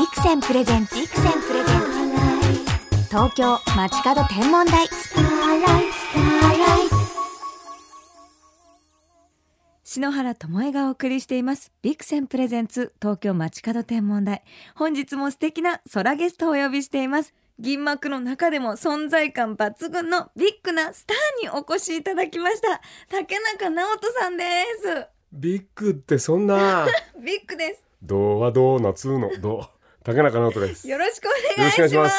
ビクセンプレゼンツ。ビクセンプレゼンツ。東京街角天文台。篠原智恵がお送りしています。ビクセンプレゼンツ東京街角天文台。本日も素敵な空ゲストをお呼びしています。銀幕の中でも存在感抜群のビッグなスターにお越しいただきました。竹中直人さんです。ビッグってそんな。ビッグです。どうはドーナツの？ど竹中直人です。よろしくお願いします。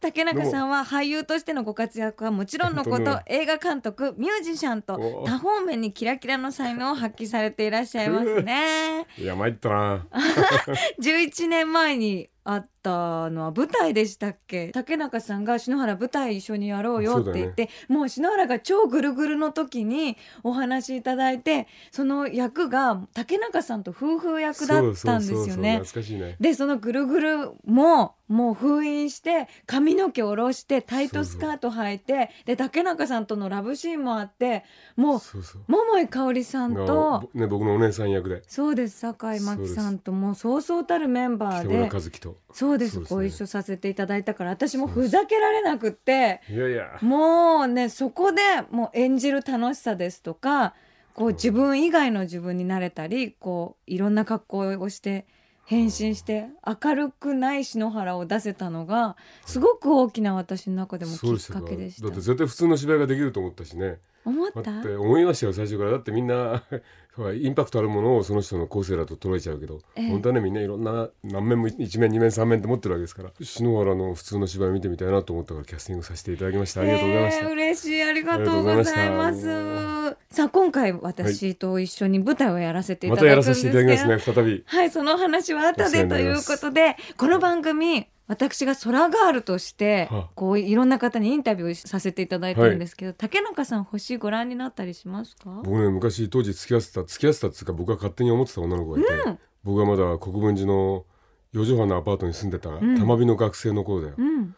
竹中さんは俳優としてのご活躍はもちろんのこと。映画監督ミュージシャンとお多方面にキラキラの才能を発揮されていらっしゃいますね。いや参ったな。11年前にあったのは舞台でしたっけ？竹中さんが篠原舞台一緒にやろうよって言って、もう篠原が超ぐるぐるの時にお話しいただいてその役が竹中さんと夫婦役だったんですよね。ね。でそのぐるぐるももう封印して髪の毛下ろしてタイトスカート履いてで竹中さんとのラブシーンもあってもう桃井かおりさんがとね僕のお姉さん役で。そうです酒井真紀さんともうそうそうたるメンバーで和樹とそうですね。ご一緒させていただいたから私もふざけられなくっていやいや。もうねそこでもう演じる楽しさですとかこう自分以外の自分になれたりこういろんな格好をして変身して明るくない篠原を出せたのがすごく大きな私の中でもきっかけでした。だって絶対普通の芝居ができると思ったしね。思った？だって思いましたよ最初から。だってみんなインパクトあるものをその人の構成だと捉えちゃうけど、ええ。本当はねみんないろんな何面も1面2面3面って持ってるわけですから篠原の普通の芝居見てみたいなと思ったからキャスティングさせていただきました。ありがとうございました、えー嬉しい。ありがとうございます。さあ今回私と一緒に舞台をやらせていたまたやだくんですらさせていただきけど、ますね再び。はい、その話は後でということで、この番組、私が空ガールとしてはあ、こういろんな方にインタビューさせていただいてるんですけど、竹中さん星ご覧になったりしますか？僕ね昔当時付き合ってた付き合ってたっていうか僕が勝手に思ってた女の子がいて、僕がまだ国分寺の四畳半のアパートに住んでたん。玉美の学生の頃だよ、うん、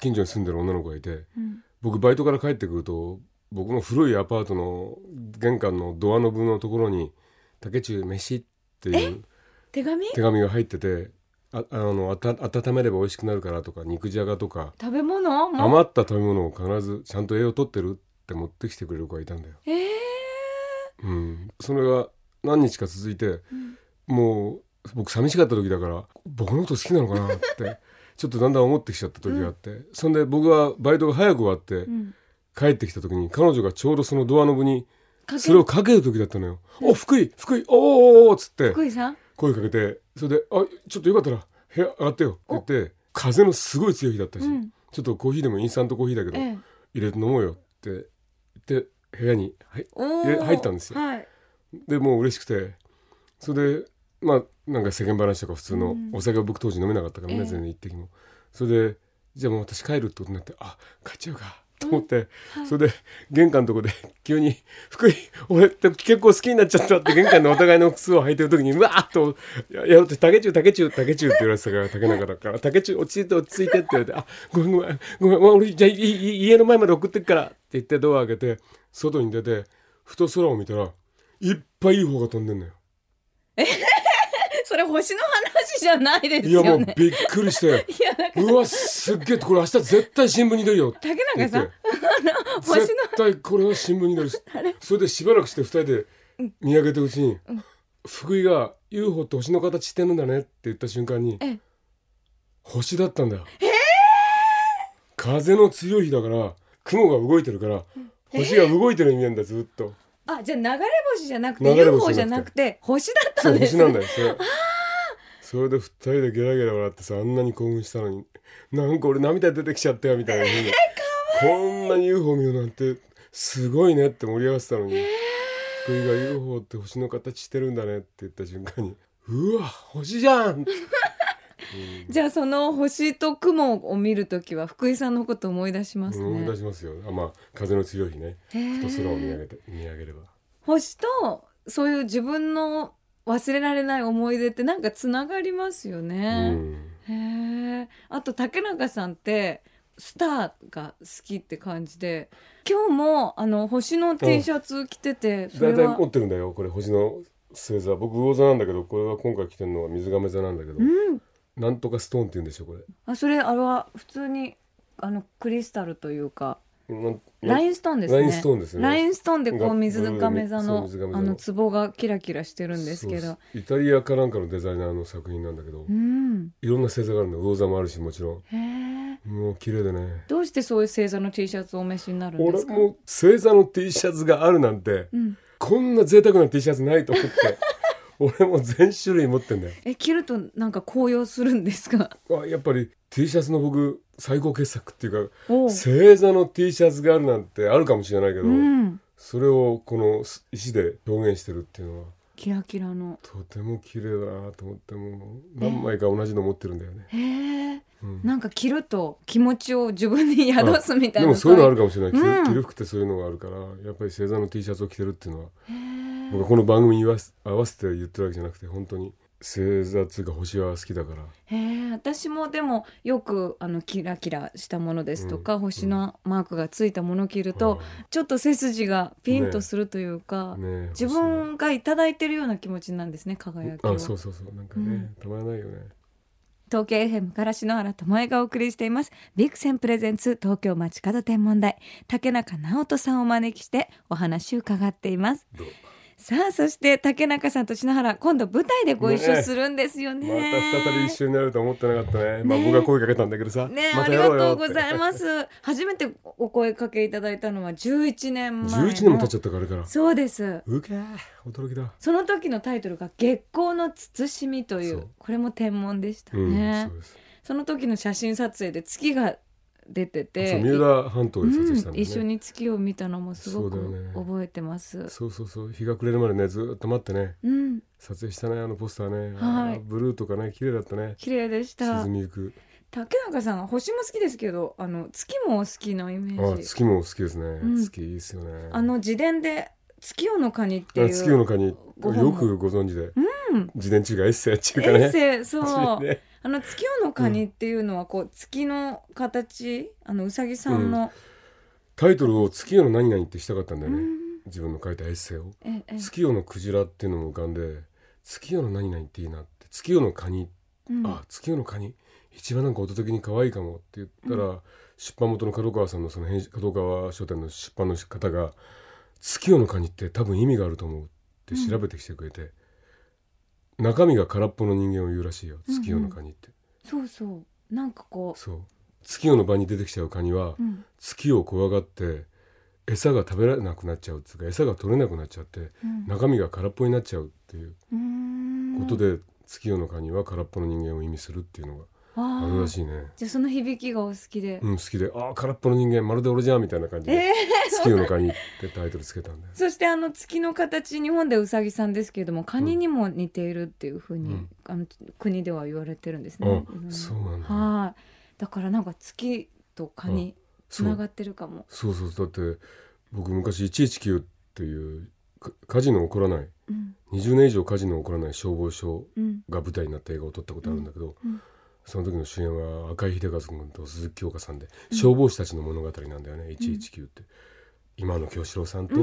近所に住んでる女の子がいてうん、僕バイトから帰ってくると僕の古いアパートの玄関のドアノブのところに「竹中飯」っていう手紙？手紙が入っててああのあた温めれば美味しくなるからとか肉じゃがとか。食べ物？も？余った食べ物を必ずちゃんと栄養取ってるって持ってきてくれる子がいたんだよ。えー、うん、それが何日か続いて、もう僕寂しかった時だから僕のこと好きなのかなって ちょっとだんだん思ってきちゃった時があって、そんで僕はバイトが早く終わって、うん、帰ってきた時に彼女がちょうどそのドアノブにそれをかける時だったのよ「お福井福井おーおーおーっつって。福井さん？声かけてそれで「あちょっとよかったら部屋上がってよ」って言って風のすごい強い日だったし、うん。ちょっとコーヒーでもインスタントコーヒーだけど、ええ、入れて飲もうよって言って部屋に入ったんですよ。はい。でもう嬉しくてそれでまあなんか世間話とか普通のうん。お酒は僕当時飲めなかったからね、え。え全然一滴も。それでじゃあもう私帰るってことになってあ帰っちゃうかと思って、それで玄関のとこで急に「福井俺って結構好きになっちゃった」って玄関のお互いの靴を履いてる時にうわーっとややろうと「竹中竹中竹中」って言われてたから竹中だから「竹中落ち着いて落ち着いて」って言われて「あごめんごめんごめん俺じゃあいい家の前まで送ってっから」って言ってドア開けて外に出てふと空を見たらいっぱい UFO が飛んでんのよ。それ星の話じゃないですいやよね。もうびっくりして。うわすっげえこれ明日絶対新聞に出るよ。竹中さん、星の絶対これは新聞に出るし。それでしばらくして二人で見上げてるうちに、福井が UFO って星の形してるんだねって言った瞬間にええ。星だったんだよ、風の強い日だから雲が動いてるから星が動いてるように見えるんだずっと。あじゃあ流れ星じゃなくて UFO じゃなくて。星だったんです星なんだよそれ それで二人でゲラゲラ笑ってさあんなに興奮したのになんか俺涙出てきちゃったよみたいな。風にこんなに UFO 見るなんてすごいねって盛り上がってたのに、福井が UFO って星の形してるんだねって言った瞬間にうわ星じゃん じゃあその星と雲を見るときは福井さんのこと思い出します思いね出しますよ。あまあ風の強い日ね。ふと空を見上げて見上げれば。星とそういう自分の忘れられない思い出ってなんかつながりますようね。ん。へえ。あと竹中さんってスターが好きって感じで今日もあの星の T シャツ着ててそれは大体持ってるんだよこれ星の星座。僕魚座なんだけどこれは今回着てるのは水亀座なんだけど、うん。なんとかストーンって言うんでしょこれ。あそれあれは普通にあのクリスタルというか。なんラインストーンですね。ラインストーンですね。ラインストーンでこがう水亀座の。あの壺がキラキラしてるんですけど。イタリアかなんかのデザイナーの作品なんだけど、うん。いろんな星座があるんだ魚座もあるしもちろん。もう綺麗でね。どうしてそういう星座の T シャツをお召しになるんですか？俺も星座の T シャツがあるなんて、うん。こんな贅沢な T シャツないと思って。俺も全種類持ってんだよ。え着るとなんか高揚するんですか？あやっぱり T シャツの僕最高傑作っていうか星座の T シャツがあるなんてあるかもしれないけど、うん。それをこの石で表現してるっていうのはキラキラの。とても綺麗だなと思ってもう何枚か同じの持ってるんだよね、へえうん。なんか着ると気持ちを自分に宿すみたいな。でもそういうのあるかもしれない、着るう。ん。着る服ってそういうのがあるからやっぱり星座の T シャツを着てるっていうのは僕はこの番組に合わせて言ってるわけじゃなくて本当に星座っていうか星は好きだから。へえ私もでもよくあのキラキラしたものですとか、うん星のマークがついたものを着ると、ちょっと背筋がピンとするというか、ね自分がいただいてるような気持ちなんですね輝きはあそうそうそうなんかね、たまらないよね。東京 FM から篠原智恵がお送りしています。ビクセンプレゼンツ東京街角天文台。竹中直人さんをお招きしてお話を伺っています。どう？さあそして竹中さんと篠原今度舞台でご一緒するんですよね。また再び一緒になると思ってなかったね。まあね僕が声かけたんだけどさ、ね、まありがとうございます。初めてお声かけいただいたのは11年前の。11年も経っちゃったからあれからそうです。うけー驚きだ。その時のタイトルが月光の慎みというこれも天文でしたうん、ね、そうです。その時の写真撮影で月が出てて。そう三浦半島で撮影したうんん、だね、一緒に月を見たのもすごく覚えてます。そうそうそう。日が暮れるまでねずーっと待ってね。うん、撮影したねあのポスターね、はい。ブルーとかね綺麗だったね。綺麗でした。沈。みゆく。竹中さんは星も好きですけど、あの月もお好きのイメあージ。月も好きですね、ん。月いいですよね。あの自伝で月夜のカニっていうあ月夜のカニ。よくご存知で、うん。自伝中がエッセイっていうかエッねセイそう、ねあの月夜のカニっていうのはこう月の形あのうさぎさんの、タイトルを月夜の何々ってしたかったんだよね、うん。自分の書いたエッセイを。ええ。月夜のクジラっていうのも浮かんで月夜の何々っていいなって月夜のカニ、うん。あ月夜のカニ。一番なんか音的に可愛いかもって言ったら、出版元の角川さんのその編集角川書店の出版の方が月夜のカニって多分意味があると思うって調べてきてくれて、中身が空っぽの人間を言うらしいよ。月夜のカニって、そうそう。なんかこそう。月夜の場に出てきちゃうカニは、う、うん。月を怖がって餌が食べられなくなっちゃうっていうか餌が取れなくなっちゃってうん。中身が空っぽになっちゃうっていうことで、月夜のカニは空っぽの人間を意味するっていうのがあるらしいね。じゃあその響きがお好きで、うん、好きで「ああ空っぽの人間まるで俺じゃん」みたいな感じでえ「月夜のカニ」ってタイトルつけたんだよ。そしてあの月の形日本でうさぎさんですけれどもカニにも似ているっていうふうに、うん。あの国では言われてるんですね。あいろん。なそうなんだ。はい。だからなんか月とカニつそう。ながってるかも。そうそうだって僕昔119っていうか火事の起こらない。うん。20年以上火事の起こらない消防署うんが舞台になった映画を撮ったことあるんだけど、うんその時の主演は赤井秀和君と鈴木京香さんで、消防士たちの物語なんだよね119って。今の京志郎さんと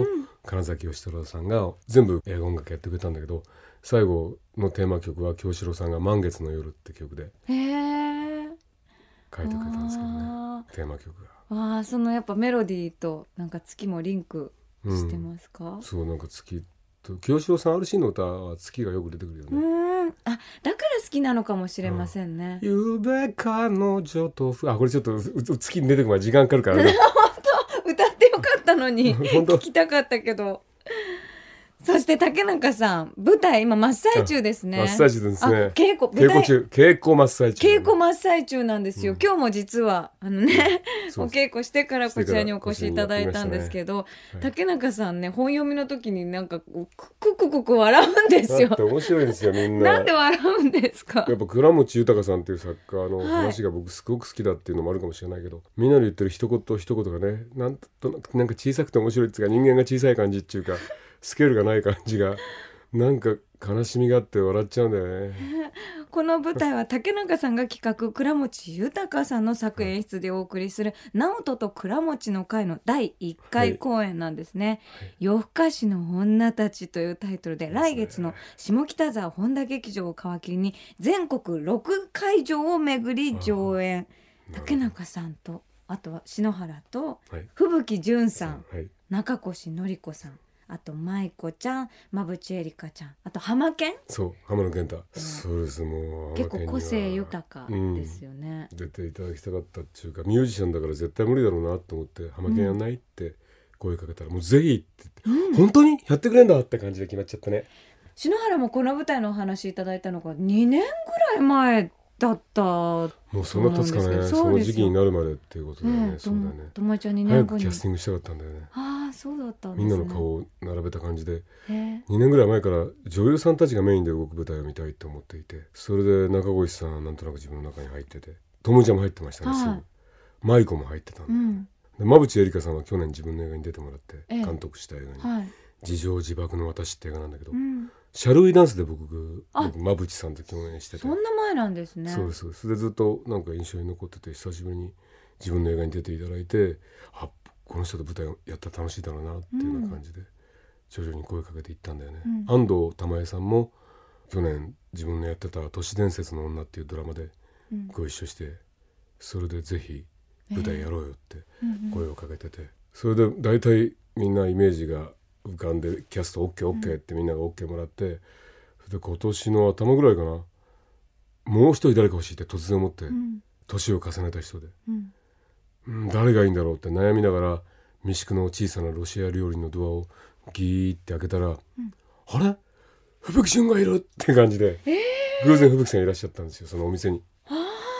金崎義太郎さんが全部映画音楽やってくれたんだけど最後のテーマ曲は京志郎さんが「満月の夜」って曲で。書いてくれたんですけどねあテーマ曲が。ーあーそのやっぱメロディーとなんか月もリンクしてますか？そうなんか月と清志郎さん RC の歌は月がよく出てくるようね。んあだから好きなのかもしれませんね。ゆうべ彼女とふあこれちょっとうう月に出てくるまで時間かかるからね。歌ってよかったのに 本当聞きたかったけどそして竹中さん舞台今真っ最中ですね。マッサージですあね。稽古稽古中稽古真っ最中。稽古真っ最中なんですよ、うん。今日も実はあのね そうお稽古してからこちらにお越しいただいたんですけど、はい竹中さんね本読みの時になんかこうククククク笑うんですよ。面白いですよみんな。なんで笑うんですか？やっぱ倉持豊さんっていう作家のはい。話が僕すごく好きだっていうのもあるかもしれないけど、みんなの言ってる一言一言がねなんとなんか小さくて面白いっていうか人間が小さい感じっていうかスケールがない感じがなんか悲しみがあって笑っちゃうんだよね。この舞台は竹中さんが企画倉持豊さんの作演出でお送りする「直人と倉持の会」の第1回公演なんですね。夜更かしの女たちというタイトルで来月の下北沢本田劇場を皮切りに全国6会場を巡り上演。竹中さんとあとは篠原とはい。吹雪純さんはい。中越のり子さんあと舞子ちゃん馬淵絵里香ちゃんあと浜健？そう浜野健太、そうですもう結構個性豊かですよね。出ていただきたかったっていうかミュージシャンだから絶対無理だろうなと思って「浜健やんない?」って声かけたら「もうぜひ」って言って、本当に？やってくれんだって感じで決まっちゃったね。篠原もこの舞台のお話いただいたのが2年ぐらい前だった。もうそんな経つかねその時期になるまでっていうことだよねねえ、そうだよねとちゃん2早く。キャスティングしたかったんだよねああ、そうだったんですみんね。なの顔を並べた感じでへえ。2年ぐらい前から女優さんたちがメインで動く舞台を見たいと思っていてそれで中越さんはなんとなく自分の中に入ってて友ちゃんも入ってましたね、はいすぐ舞子も入ってたんで,、うん。で馬淵絵里香さんは去年自分の映画に出てもらってええ監督した映画にはい。「自情自爆の私」って映画なんだけど、うん。シャルウィダンスで僕馬淵さんと共演してて。そんな前なんですね。そうです。それでずっとなんか印象に残ってて久しぶりに自分の映画に出ていただいてあこの人と舞台をやったら楽しいだろうなっていうような感じで徐々に声かけていったんだよね、うん。安藤玉恵さんも去年自分のやってた「都市伝説の女」っていうドラマでうん。ご一緒してそれでぜひ舞台やろうよってうんうん。声をかけてて。それで大体みんなイメージが浮かんでキャスト OKOK ってみんなが OK もらってそれで今年の頭ぐらいかな。もう一人誰か欲しいって突然思ってうん。年を重ねた人で、うん。うん、誰がいいんだろうって悩みながら三宿の小さなロシア料理のドアをギーって開けたら、あれ？吹雪純がいるって感じで、偶然吹雪さんいらっしゃったんですよそのお店に。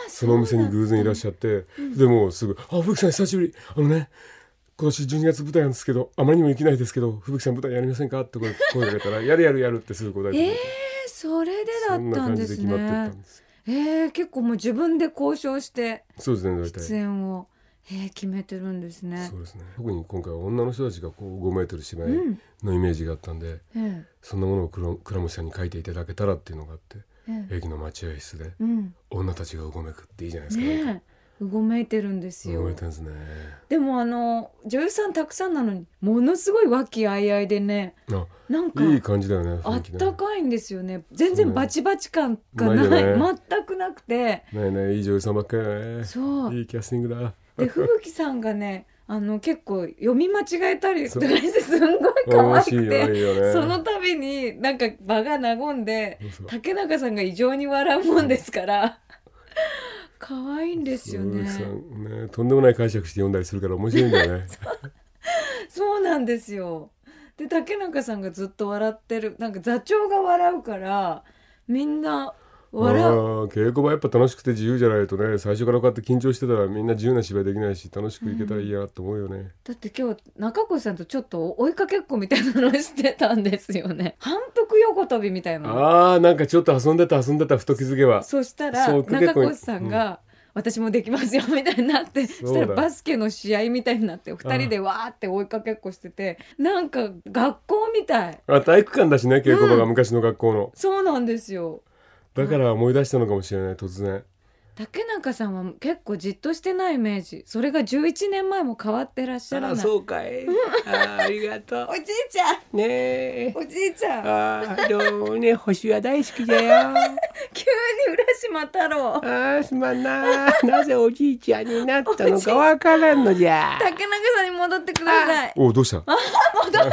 そのお店に偶然いらっしゃって、でもうすぐ「あ吹雪さん久しぶり。あのね今年12月舞台なんですけどあまりにも行けないですけど吹雪さん舞台やりませんか?」って声声かけたら「やるやるやる」ってすぐ答えてええ、それでだったんです感じで決まってったねん。ですええ、結構もう自分で交渉してそうですね大体出演を、ええ、決めてるんですねそう。ですね特に今回は女の人たちがこう5メートル芝居うん。のイメージがあったんで、えそんなものを倉倉持さんに書いていただけたらっていうのがあってえ、ええ。駅の待合室でうん。女たちがうごめくっていいじゃないですか、かねえ、うごめいてるんですよ。ですね。でもあの女優さんたくさんなのにものすごい和気あいあいでね。あなんかいい感じだよねあったかいんですよね。全然バチバチ感がなないね。全くなくて。ねえねえいい女優さんばっかりだねそう。いいキャスティングだ。で吹雪さんがねあの結構読み間違えたりとかしてすんごい可愛くてよね。その度になんか場が和んで竹中さんが異常に笑うもんですから可愛いんですよね。ねとんでもない解釈して読んだりするから面白いんだよね。そうなんですよ。で竹中さんがずっと笑ってるなんか座長が笑うからみんな笑う。稽古場やっぱ楽しくて自由じゃないとね最初からこうやって緊張してたらみんな自由な芝居できないし楽しくいけたらいいなと思うよね、だって今日中越さんとちょっと追いかけっこみたいなのをしてたんですよね。反復横跳びみたいなの。ああなんかちょっと遊んでた遊んでたふと気づけば。そしたら中越さんが、私もできますよみたいになってそしたらバスケの試合みたいになって二人でわーって追いかけっこしててなんか学校みたい。あ体育館だしね稽古場が昔の学校の、そうなんですよだから思い出したのかもしれない突然。竹中さんは結構じっとしてないイメージ。それが11年前も変わってらっしゃらない。うかい。あーありがと おじいちゃん。ねえ。おじいちゃん。あーどうもね星は大好きだよ。急に浦島太郎。あーすまんななぜおじいちゃんになったのかわからんのじゃ。竹中さんに戻ってください。おどうした？戻っ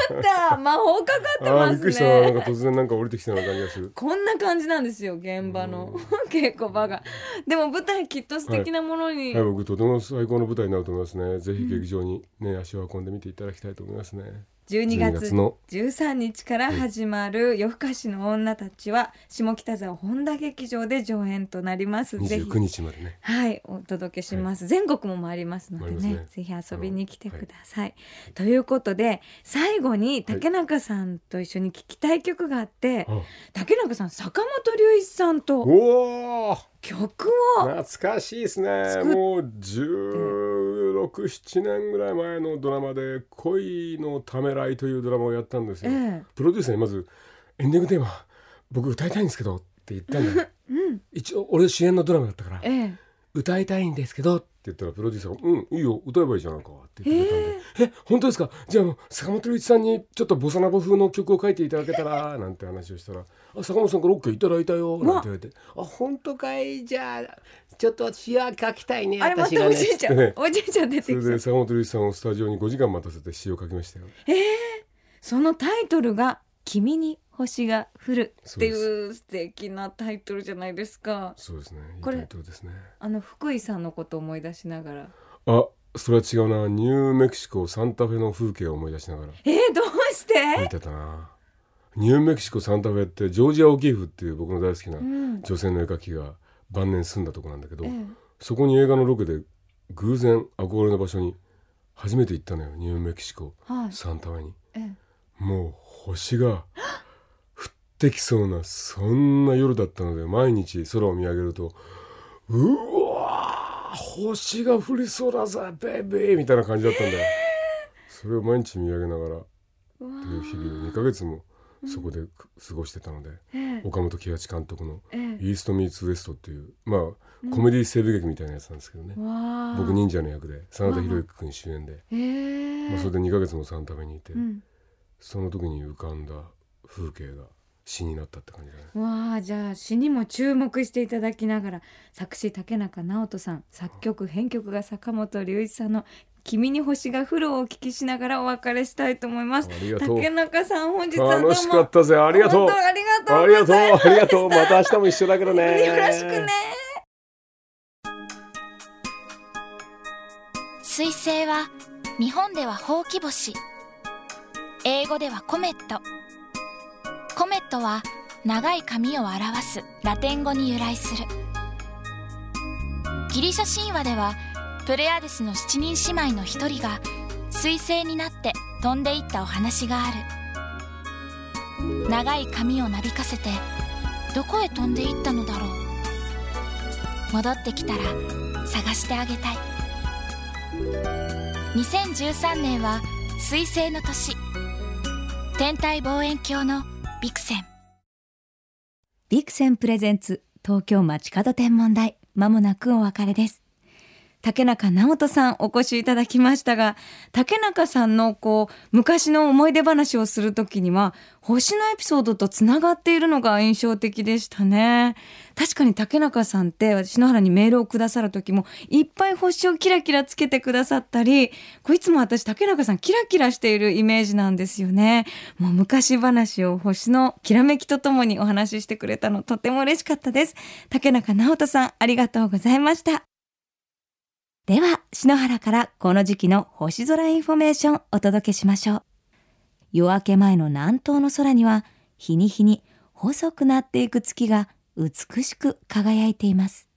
た。魔法かかってますびっくりした。ななんねか突然なんか降りてきたような感じがする。こんな感じなんですよ現場の。稽古場が。でも舞台きっと素敵なものに、はい僕とても最高の舞台になると思いますね。ぜひ劇場にね、足を運んでみていただきたいと思いますね。12 12月月の。13日から始まる夜更かしの女たちは下北沢本田劇場で上演となります。ぜひ。29日までね。はい、お届けします。全国も回りますのでね。ね。ぜひ遊びに来てください。ということで、最後に竹中さんと一緒に聴きたい曲があって、あ竹中さん、坂本龍一さんと。おお曲を、懐かしいですね。もう1617年ぐらい前のドラマで「恋のためらい」というドラマをやったんですよ、ええ。プロデューサーにまずエンディングテーマ僕歌いたいんですけどって言ったんだよ。うん。一応俺主演のドラマだったから。ええ歌いたいんですけどって言ったらプロデューサーが「うんいいよ歌えばいいじゃないか」って言ってくれたんで「え本当ですか？じゃあ坂本龍一さんにちょっとボサノバ風の曲を書いていただけたら」なんて話をしたら「あ坂本さんから OK いただいたよ」なんて言われて「あ本当かい？じゃあちょっと詩は書きたいねあれま私がね」たおじいちゃん、ね。おじいちゃん出てきた。それで坂本龍一さんをスタジオに5時間待たせて詩を書きましたよ。そのタイトルが「君に星が降る」っていそう素敵なタイトルじゃないですか。そうですね。いいこれタイトルですね。あの福井さんのことを思い出しながら。あそれは違うな。ニューメキシコサンタフェの風景を思い出しながら。えー、どうして？見てたな。ニューメキシコサンタフェってジョージア・オキーフっていう僕の大好きなうん。女性の絵描きが晩年住んだとこなんだけど、えそこに映画のロケで偶然憧れの場所に初めて行ったのよ。ニューメキシコえはい。サンタフェに。ええ。もう星が降 ってきそうなそんな夜だったので毎日空を見上げるとうわー星が降りそうだぜベイベーみたいな感じだったんだよ。それを毎日見上げながらっていう日々を2ヶ月もそこでく過ごしてたので、ええ。岡本喜八監督のええ「イースト・ミーツ・ウエスト」っていうまあコメディ西部劇みたいなやつなんですけどね、僕忍者の役で真田広之君主演で、ええまあ、それで2ヶ月もサンタフェにいて、うん。その時に浮かんだ風景が詩になったって感じだね。わあじゃあ詩にも注目していただきながら作詞竹中直人さん作曲編曲が坂本龍一さんの「君に星が降る」をお聞きしながらお別れしたいと思います。ありがとう。竹中さん本日はどうも。楽しかったぜ。ありがとう。本当ありがとうありがとうありがとう。また明日も一緒だけどね。よろしくね。彗星は日本ではほうき星。英語ではコメットメットは長い髪を表すラテン語に由来する。ギリシャ神話ではプレアデスの7人姉妹の一人が彗星になって飛んでいったお話がある。長い髪をなびかせてどこへ飛んでいったのだろう。戻ってきたら探してあげたい。2013年は彗星の年。天体望遠鏡のビクセン。ビクセンプレゼンツ東京街角天文台。まもなくお別れです。竹中直人さんお越しいただきましたが竹中さんのこう昔の思い出話をするときには星のエピソードとつながっているのが印象的でしたね。確かに竹中さんって篠原にメールをくださる時もいっぱい星をキラキラつけてくださったりいつも私竹中さんキラキラしているイメージなんですよね。もう昔話を星のきらめきとともにお話ししてくれたのとても嬉しかったです。竹中直人さんありがとうございました。では篠原からこの時期の星空インフォメーションお届けしましょう。夜明け前の南東の空には日に日に細くなっていく月が美しく輝いています。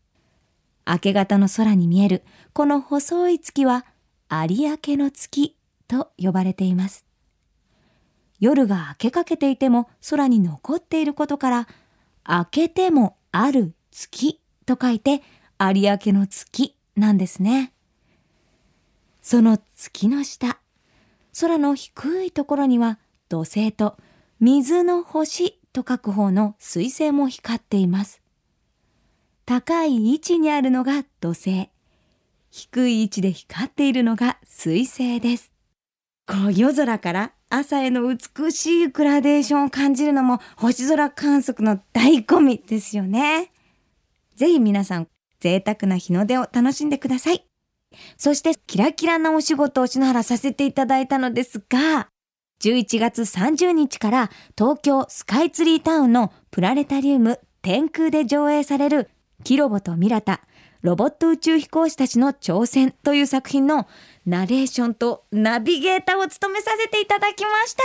明け方の空に見えるこの細い月は有明の月と呼ばれています。夜が明けかけていても空に残っていることから明けてもある月と書いて有明の月。なんですね。その月の下空の低いところには土星と水の星と書く方の水星も光っています。高い位置にあるのが土星低い位置で光っているのが水星です。こう夜空から朝への美しいグラデーションを感じるのも星空観測の醍醐味ですよね。ぜひ皆さん贅沢な日の出を楽しんでくださいそしてキラキラなお仕事を篠原させていただいたのですが11月30日から東京スカイツリータウンのプラネタリウム天空で上映されるキロボとミラタロボット宇宙飛行士たちの挑戦という作品のナレーションとナビゲーターを務めさせていただきました。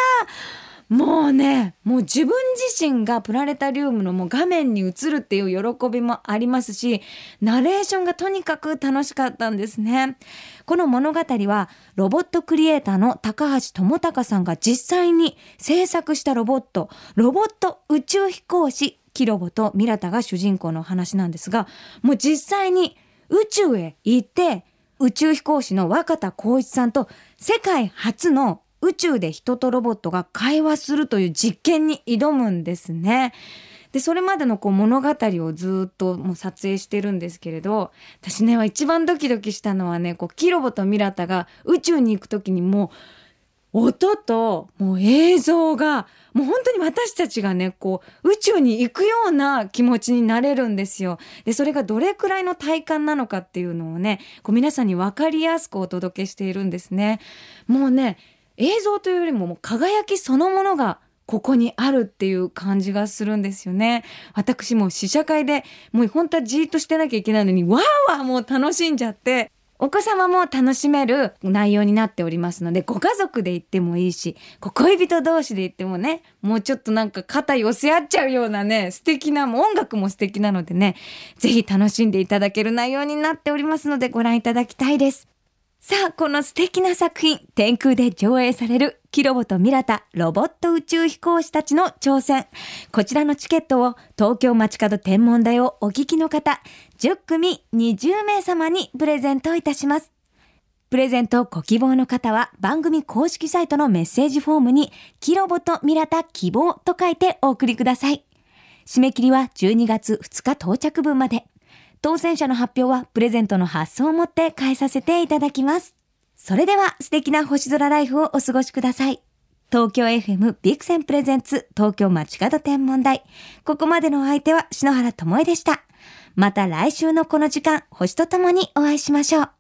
もうね、もう自分自身がプラネタリウムのもう画面に映るっていう喜びもありますし、ナレーションがとにかく楽しかったんですね。この物語はロボットクリエイターの高橋智隆さんが実際に制作したロボット、ロボット宇宙飛行士キロボとミラタが主人公の話なんですが、もう実際に宇宙へ行って、宇宙飛行士の若田光一さんと世界初の宇宙で人とロボットが会話するという実験に挑むんですね。で、それまでのこう物語をずっともう撮影してるんですけれど、私ね、一番ドキドキしたのはね、こう、キロボとミラタが宇宙に行く時にもう、音ともう映像がもう本当に私たちがねこう宇宙に行くような気持ちになれるんですよ。でそれがどれくらいの体感なのかっていうのをねこう皆さんに分かりやすくお届けしているんですね。もうね映像というよりももう輝きそのものがここにあるっていう感じがするんですよね。私も試写会でもう本当はじーっとしてなきゃいけないのにわーわーもう楽しんじゃってお子様も楽しめる内容になっておりますので、ご家族で行ってもいいし、恋人同士で行ってもね、もうちょっとなんか肩寄せ合っちゃうようなね、素敵な、音楽も素敵なのでね、ぜひ楽しんでいただける内容になっておりますので、ご覧いただきたいです。さあ、この素敵な作品、天空で上映される、キロボとミラタ、ロボット宇宙飛行士たちの挑戦。こちらのチケットを、東京街角天文台をお聞きの方、10組20名様にプレゼントいたします。プレゼントご希望の方は、番組公式サイトのメッセージフォームに、キロボとミラタ希望と書いてお送りください。締め切りは12月2日到着分まで。当選者の発表はプレゼントの発送をもって返させていただきます。それでは素敵な星空ライフをお過ごしください。東京 FM ビクセンプレゼンツ東京街角天文台。ここまでのお相手は篠原智恵でした。また来週のこの時間、星とともにお会いしましょう。